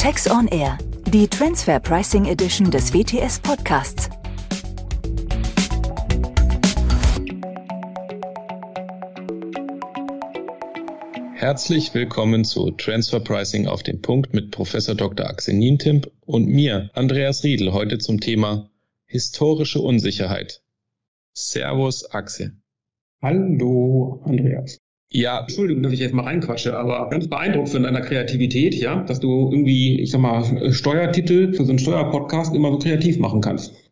Tax on Air, die Transfer Pricing Edition des WTS Podcasts. Herzlich willkommen zu Transfer Pricing auf den Punkt mit Professor Dr. Axel Nientimp und mir, Andreas Riedel, heute zum Thema historische Unsicherheit. Servus, Axel. Hallo, Andreas. Ja. Entschuldigung, dass ich jetzt mal reinquatsche, aber ganz beeindruckt von deiner Kreativität, ja, dass du irgendwie, ich sag mal, Steuertitel für so einen Steuerpodcast immer so kreativ machen kannst.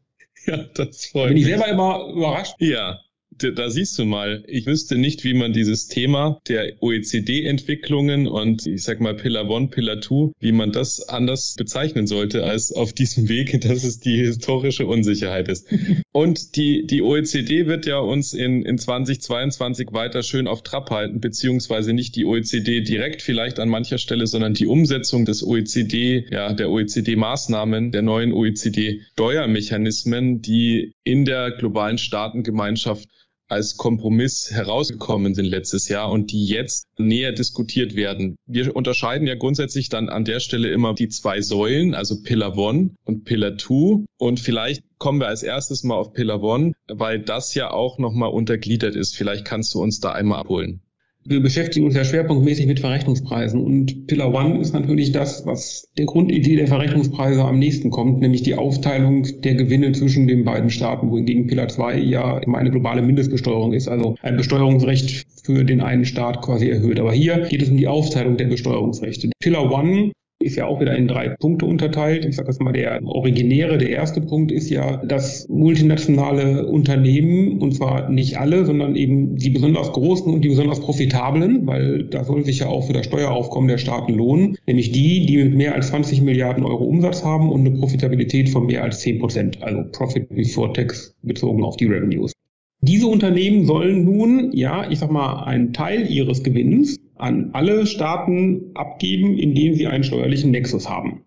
Ja, das freut mich. Bin ich selber immer überrascht. Ja, da siehst du mal, ich wüsste nicht, wie man dieses Thema der OECD-Entwicklungen und ich sag mal Pillar One, Pillar Two, wie man das anders bezeichnen sollte als auf diesem Weg, dass es die historische Unsicherheit ist. Und die, die OECD wird ja uns in, in 2022 weiter schön auf Trab halten, beziehungsweise nicht die OECD direkt vielleicht an mancher Stelle, sondern die Umsetzung des OECD, ja, der OECD-Maßnahmen, der neuen OECD-Steuermechanismen, die in der globalen Staatengemeinschaft als Kompromiss herausgekommen sind letztes Jahr und die jetzt näher diskutiert werden. Wir unterscheiden ja grundsätzlich dann an der Stelle immer die zwei Säulen, also Pillar One und Pillar Two. Und vielleicht kommen wir als erstes mal auf Pillar One, weil das ja auch nochmal untergliedert ist. Vielleicht kannst du uns da einmal abholen wir beschäftigen uns ja schwerpunktmäßig mit Verrechnungspreisen. Und Pillar One ist natürlich das, was der Grundidee der Verrechnungspreise am nächsten kommt, nämlich die Aufteilung der Gewinne zwischen den beiden Staaten, wohingegen Pillar 2 ja immer eine globale Mindestbesteuerung ist, also ein Besteuerungsrecht für den einen Staat quasi erhöht. Aber hier geht es um die Aufteilung der Besteuerungsrechte. Pillar One ist ja auch wieder in drei Punkte unterteilt. Ich sage das mal, der originäre, der erste Punkt ist ja, dass multinationale Unternehmen, und zwar nicht alle, sondern eben die besonders großen und die besonders profitablen, weil da soll sich ja auch für das Steueraufkommen der Staaten lohnen, nämlich die, die mit mehr als 20 Milliarden Euro Umsatz haben und eine Profitabilität von mehr als 10 Prozent, also Profit before Tax bezogen auf die Revenues. Diese Unternehmen sollen nun, ja, ich sag mal, einen Teil ihres Gewinns an alle Staaten abgeben, in denen sie einen steuerlichen Nexus haben.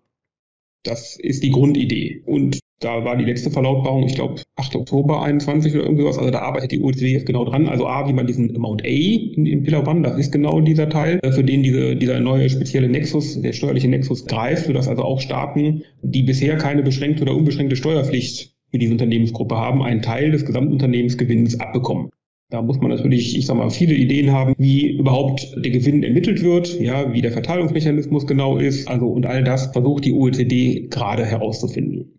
Das ist die Grundidee. Und da war die letzte Verlautbarung, ich glaube, 8. Oktober 21 oder irgendwas. Also da arbeitet die OECD jetzt genau dran. Also A, wie man diesen Amount A in, in Pillar One, das ist genau dieser Teil, äh, für den diese, dieser neue spezielle Nexus, der steuerliche Nexus greift, sodass also auch Staaten, die bisher keine beschränkte oder unbeschränkte Steuerpflicht für diese Unternehmensgruppe haben, einen Teil des Gesamtunternehmensgewinns abbekommen. Da muss man natürlich, ich sag mal, viele Ideen haben, wie überhaupt der Gewinn ermittelt wird, ja, wie der Verteilungsmechanismus genau ist, also und all das versucht die OECD gerade herauszufinden.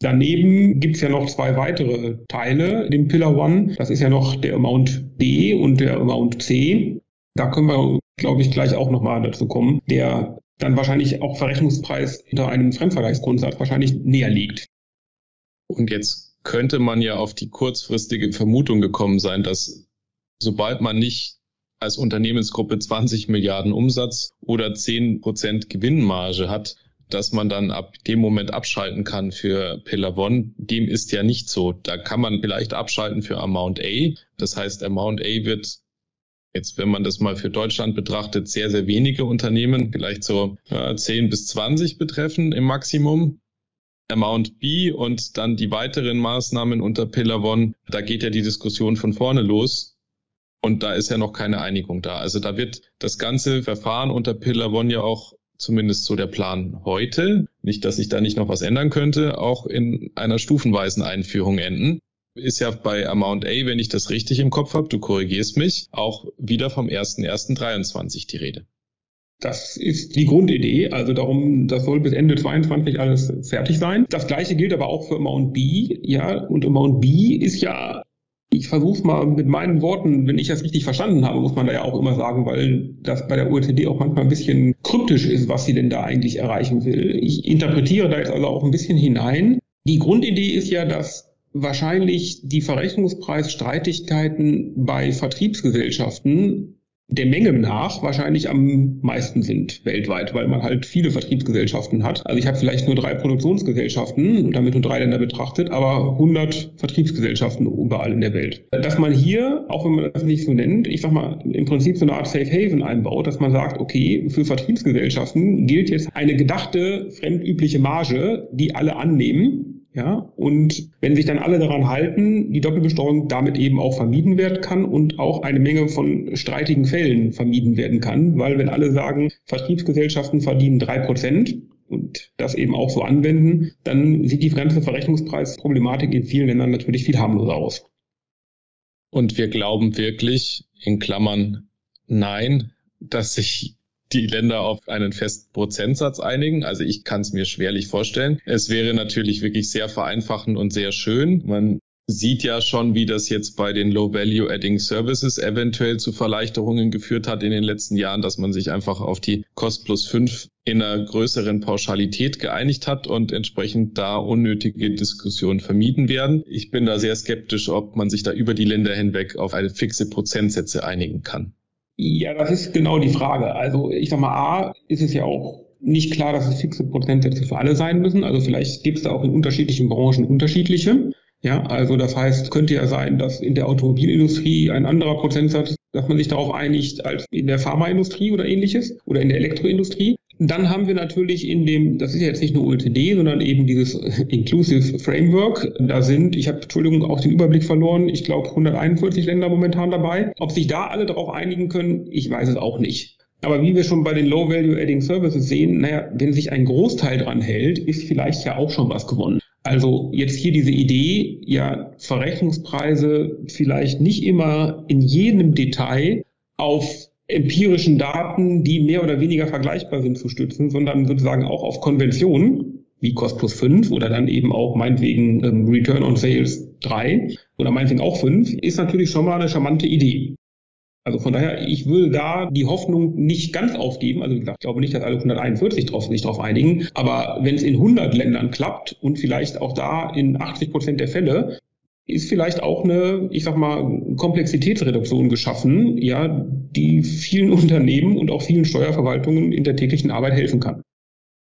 Daneben gibt's ja noch zwei weitere Teile, den Pillar One. Das ist ja noch der Amount B und der Amount C. Da können wir, glaube ich, gleich auch nochmal dazu kommen, der dann wahrscheinlich auch Verrechnungspreis hinter einem Fremdvergleichsgrundsatz wahrscheinlich näher liegt. Und jetzt könnte man ja auf die kurzfristige Vermutung gekommen sein, dass sobald man nicht als Unternehmensgruppe 20 Milliarden Umsatz oder 10 Prozent Gewinnmarge hat, dass man dann ab dem Moment abschalten kann für Pillar One. Dem ist ja nicht so. Da kann man vielleicht abschalten für Amount A. Das heißt, Amount A wird jetzt, wenn man das mal für Deutschland betrachtet, sehr, sehr wenige Unternehmen, vielleicht so ja, 10 bis 20 betreffen im Maximum. Amount B und dann die weiteren Maßnahmen unter Pillar One, da geht ja die Diskussion von vorne los. Und da ist ja noch keine Einigung da. Also da wird das ganze Verfahren unter Pillar One ja auch zumindest so der Plan heute, nicht, dass sich da nicht noch was ändern könnte, auch in einer stufenweisen Einführung enden. Ist ja bei Amount A, wenn ich das richtig im Kopf habe, du korrigierst mich, auch wieder vom 1.1.23 die Rede. Das ist die Grundidee. Also darum, das soll bis Ende 22 alles fertig sein. Das gleiche gilt aber auch für Amount B. Ja, und Amount B ist ja, ich versuche mal mit meinen Worten, wenn ich das richtig verstanden habe, muss man da ja auch immer sagen, weil das bei der OECD auch manchmal ein bisschen kryptisch ist, was sie denn da eigentlich erreichen will. Ich interpretiere da jetzt also auch ein bisschen hinein. Die Grundidee ist ja, dass wahrscheinlich die Verrechnungspreisstreitigkeiten bei Vertriebsgesellschaften der Menge nach wahrscheinlich am meisten sind weltweit, weil man halt viele Vertriebsgesellschaften hat. Also ich habe vielleicht nur drei Produktionsgesellschaften und damit nur drei Länder betrachtet, aber 100 Vertriebsgesellschaften überall in der Welt. Dass man hier, auch wenn man das nicht so nennt, ich sag mal, im Prinzip so eine Art Safe Haven einbaut, dass man sagt, okay, für Vertriebsgesellschaften gilt jetzt eine gedachte fremdübliche Marge, die alle annehmen ja, und wenn sich dann alle daran halten, die Doppelbesteuerung damit eben auch vermieden werden kann und auch eine Menge von streitigen Fällen vermieden werden kann, weil wenn alle sagen, Vertriebsgesellschaften verdienen drei Prozent, und das eben auch so anwenden, dann sieht die Fremdverrechnungspreisproblematik in vielen Ländern natürlich viel harmloser aus. Und wir glauben wirklich, in Klammern, nein, dass sich die Länder auf einen festen Prozentsatz einigen. Also ich kann es mir schwerlich vorstellen. Es wäre natürlich wirklich sehr vereinfachend und sehr schön. Man sieht ja schon, wie das jetzt bei den Low-Value-Adding Services eventuell zu Verleichterungen geführt hat in den letzten Jahren, dass man sich einfach auf die Cost plus 5 in einer größeren Pauschalität geeinigt hat und entsprechend da unnötige Diskussionen vermieden werden. Ich bin da sehr skeptisch, ob man sich da über die Länder hinweg auf eine fixe Prozentsätze einigen kann. Ja, das ist genau die Frage. Also ich sag mal, A, ist es ja auch nicht klar, dass es fixe Prozentsätze für alle sein müssen. Also vielleicht gibt es da auch in unterschiedlichen Branchen unterschiedliche. Ja, also das heißt, könnte ja sein, dass in der Automobilindustrie ein anderer Prozentsatz, dass man sich darauf einigt, als in der Pharmaindustrie oder ähnliches oder in der Elektroindustrie. Dann haben wir natürlich in dem, das ist ja jetzt nicht nur OECD, sondern eben dieses Inclusive Framework. Da sind, ich habe, Entschuldigung, auch den Überblick verloren, ich glaube 141 Länder momentan dabei. Ob sich da alle darauf einigen können, ich weiß es auch nicht. Aber wie wir schon bei den Low-Value-Adding Services sehen, naja, wenn sich ein Großteil dran hält, ist vielleicht ja auch schon was gewonnen. Also jetzt hier diese Idee, ja, Verrechnungspreise vielleicht nicht immer in jedem Detail auf empirischen Daten, die mehr oder weniger vergleichbar sind, zu stützen, sondern sozusagen auch auf Konventionen wie Cost plus 5 oder dann eben auch meinetwegen ähm, Return on Sales 3 oder meinetwegen auch 5, ist natürlich schon mal eine charmante Idee. Also von daher, ich würde da die Hoffnung nicht ganz aufgeben. Also ich glaube nicht, dass alle 141 drauf, sich darauf einigen. Aber wenn es in 100 Ländern klappt und vielleicht auch da in 80 Prozent der Fälle, ist vielleicht auch eine, ich sag mal, Komplexitätsreduktion geschaffen, ja, die vielen Unternehmen und auch vielen Steuerverwaltungen in der täglichen Arbeit helfen kann.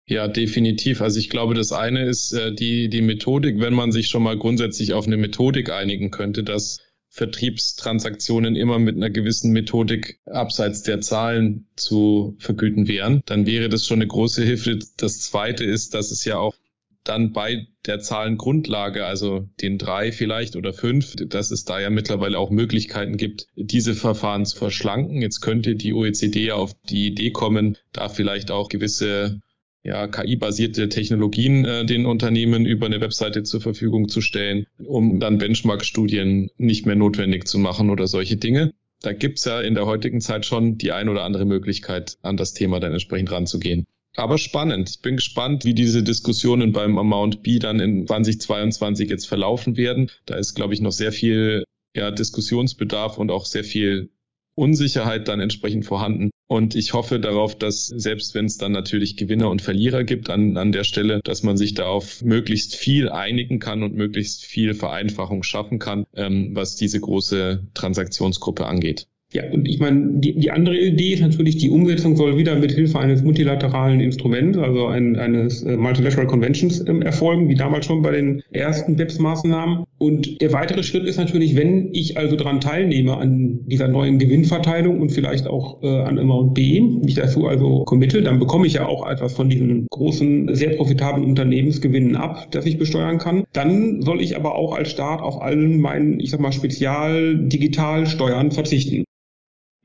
Ja, definitiv. Also ich glaube, das eine ist äh, die, die Methodik, wenn man sich schon mal grundsätzlich auf eine Methodik einigen könnte, dass Vertriebstransaktionen immer mit einer gewissen Methodik abseits der Zahlen zu vergüten wären, dann wäre das schon eine große Hilfe. Das zweite ist, dass es ja auch dann bei der Zahlengrundlage, also den drei vielleicht oder fünf, dass es da ja mittlerweile auch Möglichkeiten gibt, diese Verfahren zu verschlanken. Jetzt könnte die OECD ja auf die Idee kommen, da vielleicht auch gewisse ja, KI-basierte Technologien äh, den Unternehmen über eine Webseite zur Verfügung zu stellen, um dann Benchmark-Studien nicht mehr notwendig zu machen oder solche Dinge. Da gibt's ja in der heutigen Zeit schon die ein oder andere Möglichkeit, an das Thema dann entsprechend ranzugehen. Aber spannend. Ich bin gespannt, wie diese Diskussionen beim Amount B dann in 2022 jetzt verlaufen werden. Da ist, glaube ich, noch sehr viel ja, Diskussionsbedarf und auch sehr viel Unsicherheit dann entsprechend vorhanden. Und ich hoffe darauf, dass selbst wenn es dann natürlich Gewinner und Verlierer gibt an, an der Stelle, dass man sich da auf möglichst viel einigen kann und möglichst viel Vereinfachung schaffen kann, ähm, was diese große Transaktionsgruppe angeht. Ja, und ich meine, die, die andere Idee ist natürlich, die Umsetzung soll wieder mit Hilfe eines multilateralen Instruments, also ein, eines äh, Multilateral Conventions ähm, erfolgen, wie damals schon bei den ersten BEPS-Maßnahmen. Und der weitere Schritt ist natürlich, wenn ich also daran teilnehme an dieser neuen Gewinnverteilung und vielleicht auch äh, an Amount B, mich dazu also committe, dann bekomme ich ja auch etwas von diesen großen, sehr profitablen Unternehmensgewinnen ab, das ich besteuern kann. Dann soll ich aber auch als Staat auf allen meinen, ich sag mal, Spezial-Digitalsteuern verzichten.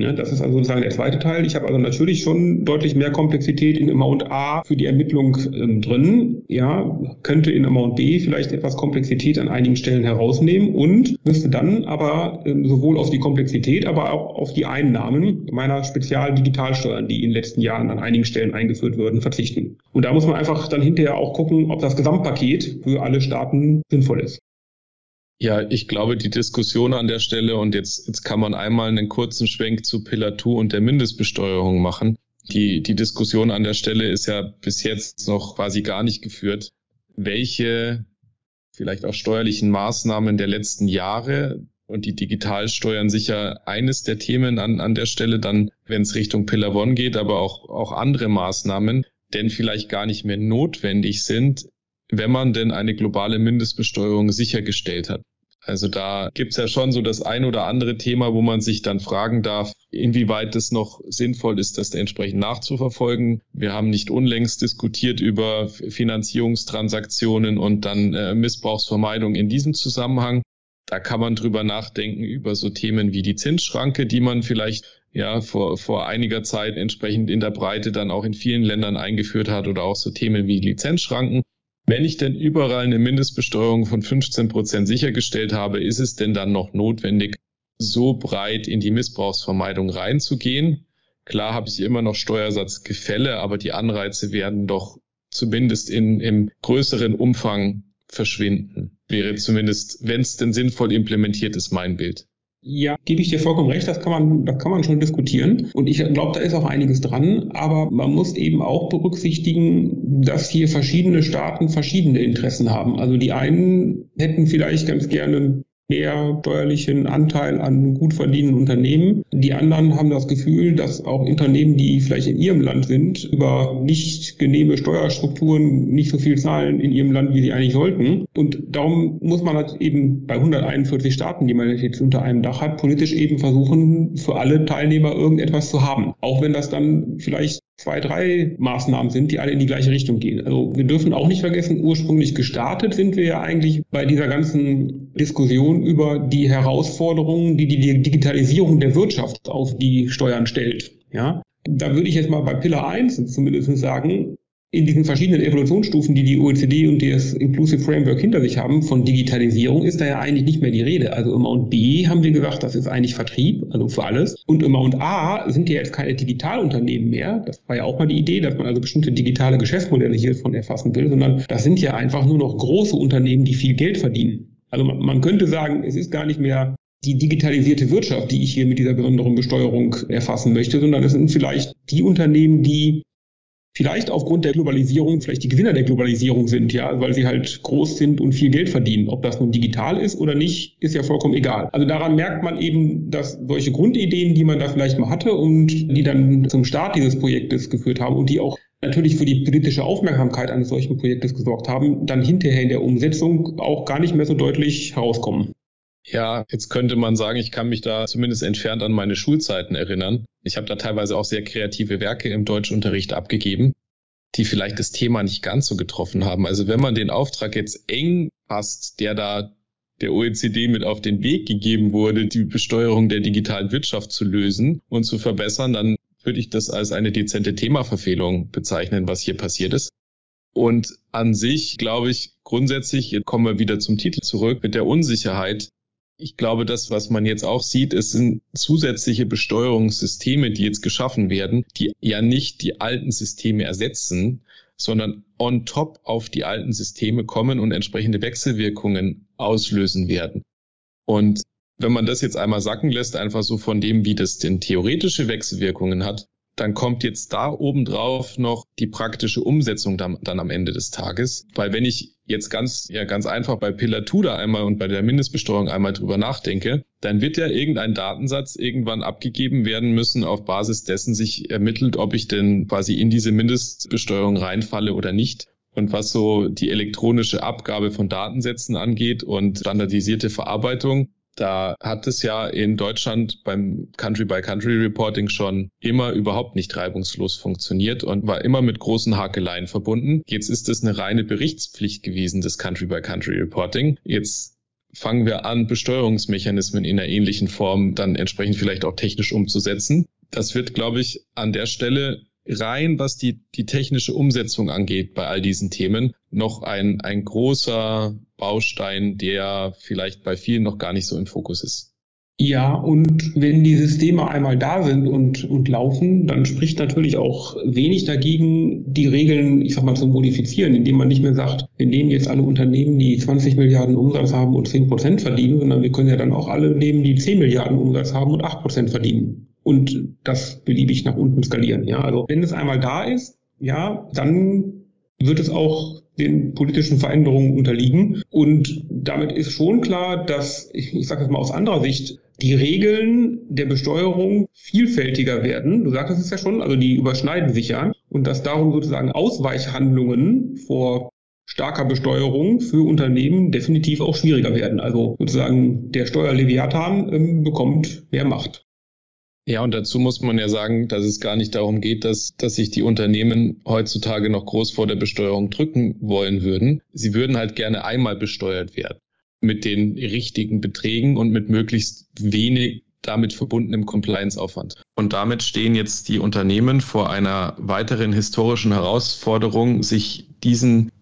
Ne, das ist also sozusagen der zweite Teil. Ich habe also natürlich schon deutlich mehr Komplexität in Amount A für die Ermittlung ähm, drin. Ja, könnte in Amount B vielleicht etwas Komplexität an einigen Stellen herausnehmen und müsste dann aber ähm, sowohl auf die Komplexität, aber auch auf die Einnahmen meiner Spezialdigitalsteuern, die in den letzten Jahren an einigen Stellen eingeführt würden, verzichten. Und da muss man einfach dann hinterher auch gucken, ob das Gesamtpaket für alle Staaten sinnvoll ist. Ja, ich glaube, die Diskussion an der Stelle und jetzt, jetzt kann man einmal einen kurzen Schwenk zu Pillar 2 und der Mindestbesteuerung machen. Die, die Diskussion an der Stelle ist ja bis jetzt noch quasi gar nicht geführt. Welche vielleicht auch steuerlichen Maßnahmen der letzten Jahre und die Digitalsteuern sicher eines der Themen an, an der Stelle, dann, wenn es Richtung Pillar 1 geht, aber auch, auch andere Maßnahmen, denn vielleicht gar nicht mehr notwendig sind, wenn man denn eine globale Mindestbesteuerung sichergestellt hat. Also da gibt's ja schon so das ein oder andere Thema, wo man sich dann fragen darf, inwieweit es noch sinnvoll ist, das entsprechend nachzuverfolgen. Wir haben nicht unlängst diskutiert über Finanzierungstransaktionen und dann äh, Missbrauchsvermeidung in diesem Zusammenhang. Da kann man drüber nachdenken über so Themen wie die Zinsschranke, die man vielleicht ja vor, vor einiger Zeit entsprechend in der Breite dann auch in vielen Ländern eingeführt hat oder auch so Themen wie Lizenzschranken. Wenn ich denn überall eine Mindestbesteuerung von 15 Prozent sichergestellt habe, ist es denn dann noch notwendig, so breit in die Missbrauchsvermeidung reinzugehen? Klar habe ich immer noch Steuersatzgefälle, aber die Anreize werden doch zumindest in, im größeren Umfang verschwinden. Wäre zumindest, wenn es denn sinnvoll implementiert ist, mein Bild. Ja, gebe ich dir vollkommen recht, das kann man, das kann man schon diskutieren. Und ich glaube, da ist auch einiges dran. Aber man muss eben auch berücksichtigen, dass hier verschiedene Staaten verschiedene Interessen haben. Also die einen hätten vielleicht ganz gerne mehr steuerlichen Anteil an gut verdienenden Unternehmen. Die anderen haben das Gefühl, dass auch Unternehmen, die vielleicht in ihrem Land sind, über nicht genehme Steuerstrukturen nicht so viel zahlen in ihrem Land, wie sie eigentlich sollten. Und darum muss man halt eben bei 141 Staaten, die man jetzt unter einem Dach hat, politisch eben versuchen, für alle Teilnehmer irgendetwas zu haben. Auch wenn das dann vielleicht zwei, drei Maßnahmen sind, die alle in die gleiche Richtung gehen. Also wir dürfen auch nicht vergessen, ursprünglich gestartet sind wir ja eigentlich bei dieser ganzen Diskussion über die Herausforderungen, die die Digitalisierung der Wirtschaft auf die Steuern stellt. Ja, da würde ich jetzt mal bei Pillar 1 zumindest sagen, in diesen verschiedenen Evolutionsstufen, die die OECD und das Inclusive Framework hinter sich haben, von Digitalisierung ist da ja eigentlich nicht mehr die Rede. Also im Mount B haben wir gesagt, das ist eigentlich Vertrieb, also für alles. Und im Mount A sind ja jetzt keine Digitalunternehmen mehr. Das war ja auch mal die Idee, dass man also bestimmte digitale Geschäftsmodelle hiervon erfassen will, sondern das sind ja einfach nur noch große Unternehmen, die viel Geld verdienen. Also man könnte sagen, es ist gar nicht mehr die digitalisierte Wirtschaft, die ich hier mit dieser besonderen Besteuerung erfassen möchte, sondern es sind vielleicht die Unternehmen, die vielleicht aufgrund der Globalisierung vielleicht die Gewinner der Globalisierung sind, ja, weil sie halt groß sind und viel Geld verdienen. Ob das nun digital ist oder nicht, ist ja vollkommen egal. Also daran merkt man eben, dass solche Grundideen, die man da vielleicht mal hatte und die dann zum Start dieses Projektes geführt haben und die auch natürlich für die politische Aufmerksamkeit eines solchen Projektes gesorgt haben, dann hinterher in der Umsetzung auch gar nicht mehr so deutlich herauskommen. Ja, jetzt könnte man sagen, ich kann mich da zumindest entfernt an meine Schulzeiten erinnern. Ich habe da teilweise auch sehr kreative Werke im Deutschunterricht abgegeben, die vielleicht das Thema nicht ganz so getroffen haben. Also wenn man den Auftrag jetzt eng passt, der da der OECD mit auf den Weg gegeben wurde, die Besteuerung der digitalen Wirtschaft zu lösen und zu verbessern, dann würde ich das als eine dezente Themaverfehlung bezeichnen, was hier passiert ist. Und an sich glaube ich grundsätzlich, jetzt kommen wir wieder zum Titel zurück, mit der Unsicherheit ich glaube, das, was man jetzt auch sieht, es sind zusätzliche Besteuerungssysteme, die jetzt geschaffen werden, die ja nicht die alten Systeme ersetzen, sondern on top auf die alten Systeme kommen und entsprechende Wechselwirkungen auslösen werden. Und wenn man das jetzt einmal sacken lässt, einfach so von dem, wie das denn theoretische Wechselwirkungen hat, dann kommt jetzt da obendrauf noch die praktische Umsetzung dann, dann am Ende des Tages. Weil wenn ich jetzt ganz, ja, ganz einfach bei Pillar 2 da einmal und bei der Mindestbesteuerung einmal drüber nachdenke, dann wird ja irgendein Datensatz irgendwann abgegeben werden müssen, auf Basis dessen sich ermittelt, ob ich denn quasi in diese Mindestbesteuerung reinfalle oder nicht. Und was so die elektronische Abgabe von Datensätzen angeht und standardisierte Verarbeitung, da hat es ja in Deutschland beim Country-by-Country-Reporting schon immer überhaupt nicht reibungslos funktioniert und war immer mit großen Hakeleien verbunden. Jetzt ist es eine reine Berichtspflicht gewesen, das Country-by-Country-Reporting. Jetzt fangen wir an, Besteuerungsmechanismen in einer ähnlichen Form dann entsprechend vielleicht auch technisch umzusetzen. Das wird, glaube ich, an der Stelle rein, was die, die technische Umsetzung angeht bei all diesen Themen, noch ein, ein großer Baustein, der vielleicht bei vielen noch gar nicht so im Fokus ist. Ja, und wenn die Systeme einmal da sind und, und laufen, dann spricht natürlich auch wenig dagegen, die Regeln, ich sag mal, zu modifizieren, indem man nicht mehr sagt, wir nehmen jetzt alle Unternehmen, die 20 Milliarden Umsatz haben und 10 Prozent verdienen, sondern wir können ja dann auch alle nehmen, die 10 Milliarden Umsatz haben und 8 Prozent verdienen und das beliebig nach unten skalieren. Ja, also wenn es einmal da ist, ja, dann wird es auch den politischen Veränderungen unterliegen. Und damit ist schon klar, dass, ich, ich sage es mal aus anderer Sicht, die Regeln der Besteuerung vielfältiger werden. Du sagtest es ja schon, also die überschneiden sich ja. Und dass darum sozusagen Ausweichhandlungen vor starker Besteuerung für Unternehmen definitiv auch schwieriger werden. Also sozusagen der Steuerleviathan ähm, bekommt mehr Macht. Ja, und dazu muss man ja sagen, dass es gar nicht darum geht, dass, dass sich die Unternehmen heutzutage noch groß vor der Besteuerung drücken wollen würden. Sie würden halt gerne einmal besteuert werden mit den richtigen Beträgen und mit möglichst wenig damit verbundenem Compliance-Aufwand. Und damit stehen jetzt die Unternehmen vor einer weiteren historischen Herausforderung, sich diesen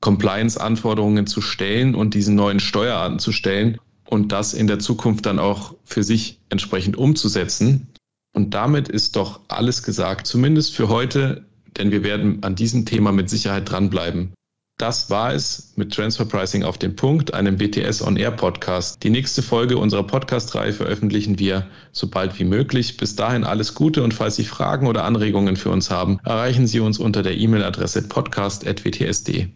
Compliance-Anforderungen zu stellen und diesen neuen Steuerarten zu stellen und das in der Zukunft dann auch für sich entsprechend umzusetzen. Und damit ist doch alles gesagt, zumindest für heute, denn wir werden an diesem Thema mit Sicherheit dranbleiben. Das war es mit Transfer Pricing auf den Punkt, einem BTS On Air Podcast. Die nächste Folge unserer Podcast-Reihe veröffentlichen wir so bald wie möglich. Bis dahin alles Gute und falls Sie Fragen oder Anregungen für uns haben, erreichen Sie uns unter der E-Mail-Adresse podcast.wtsd.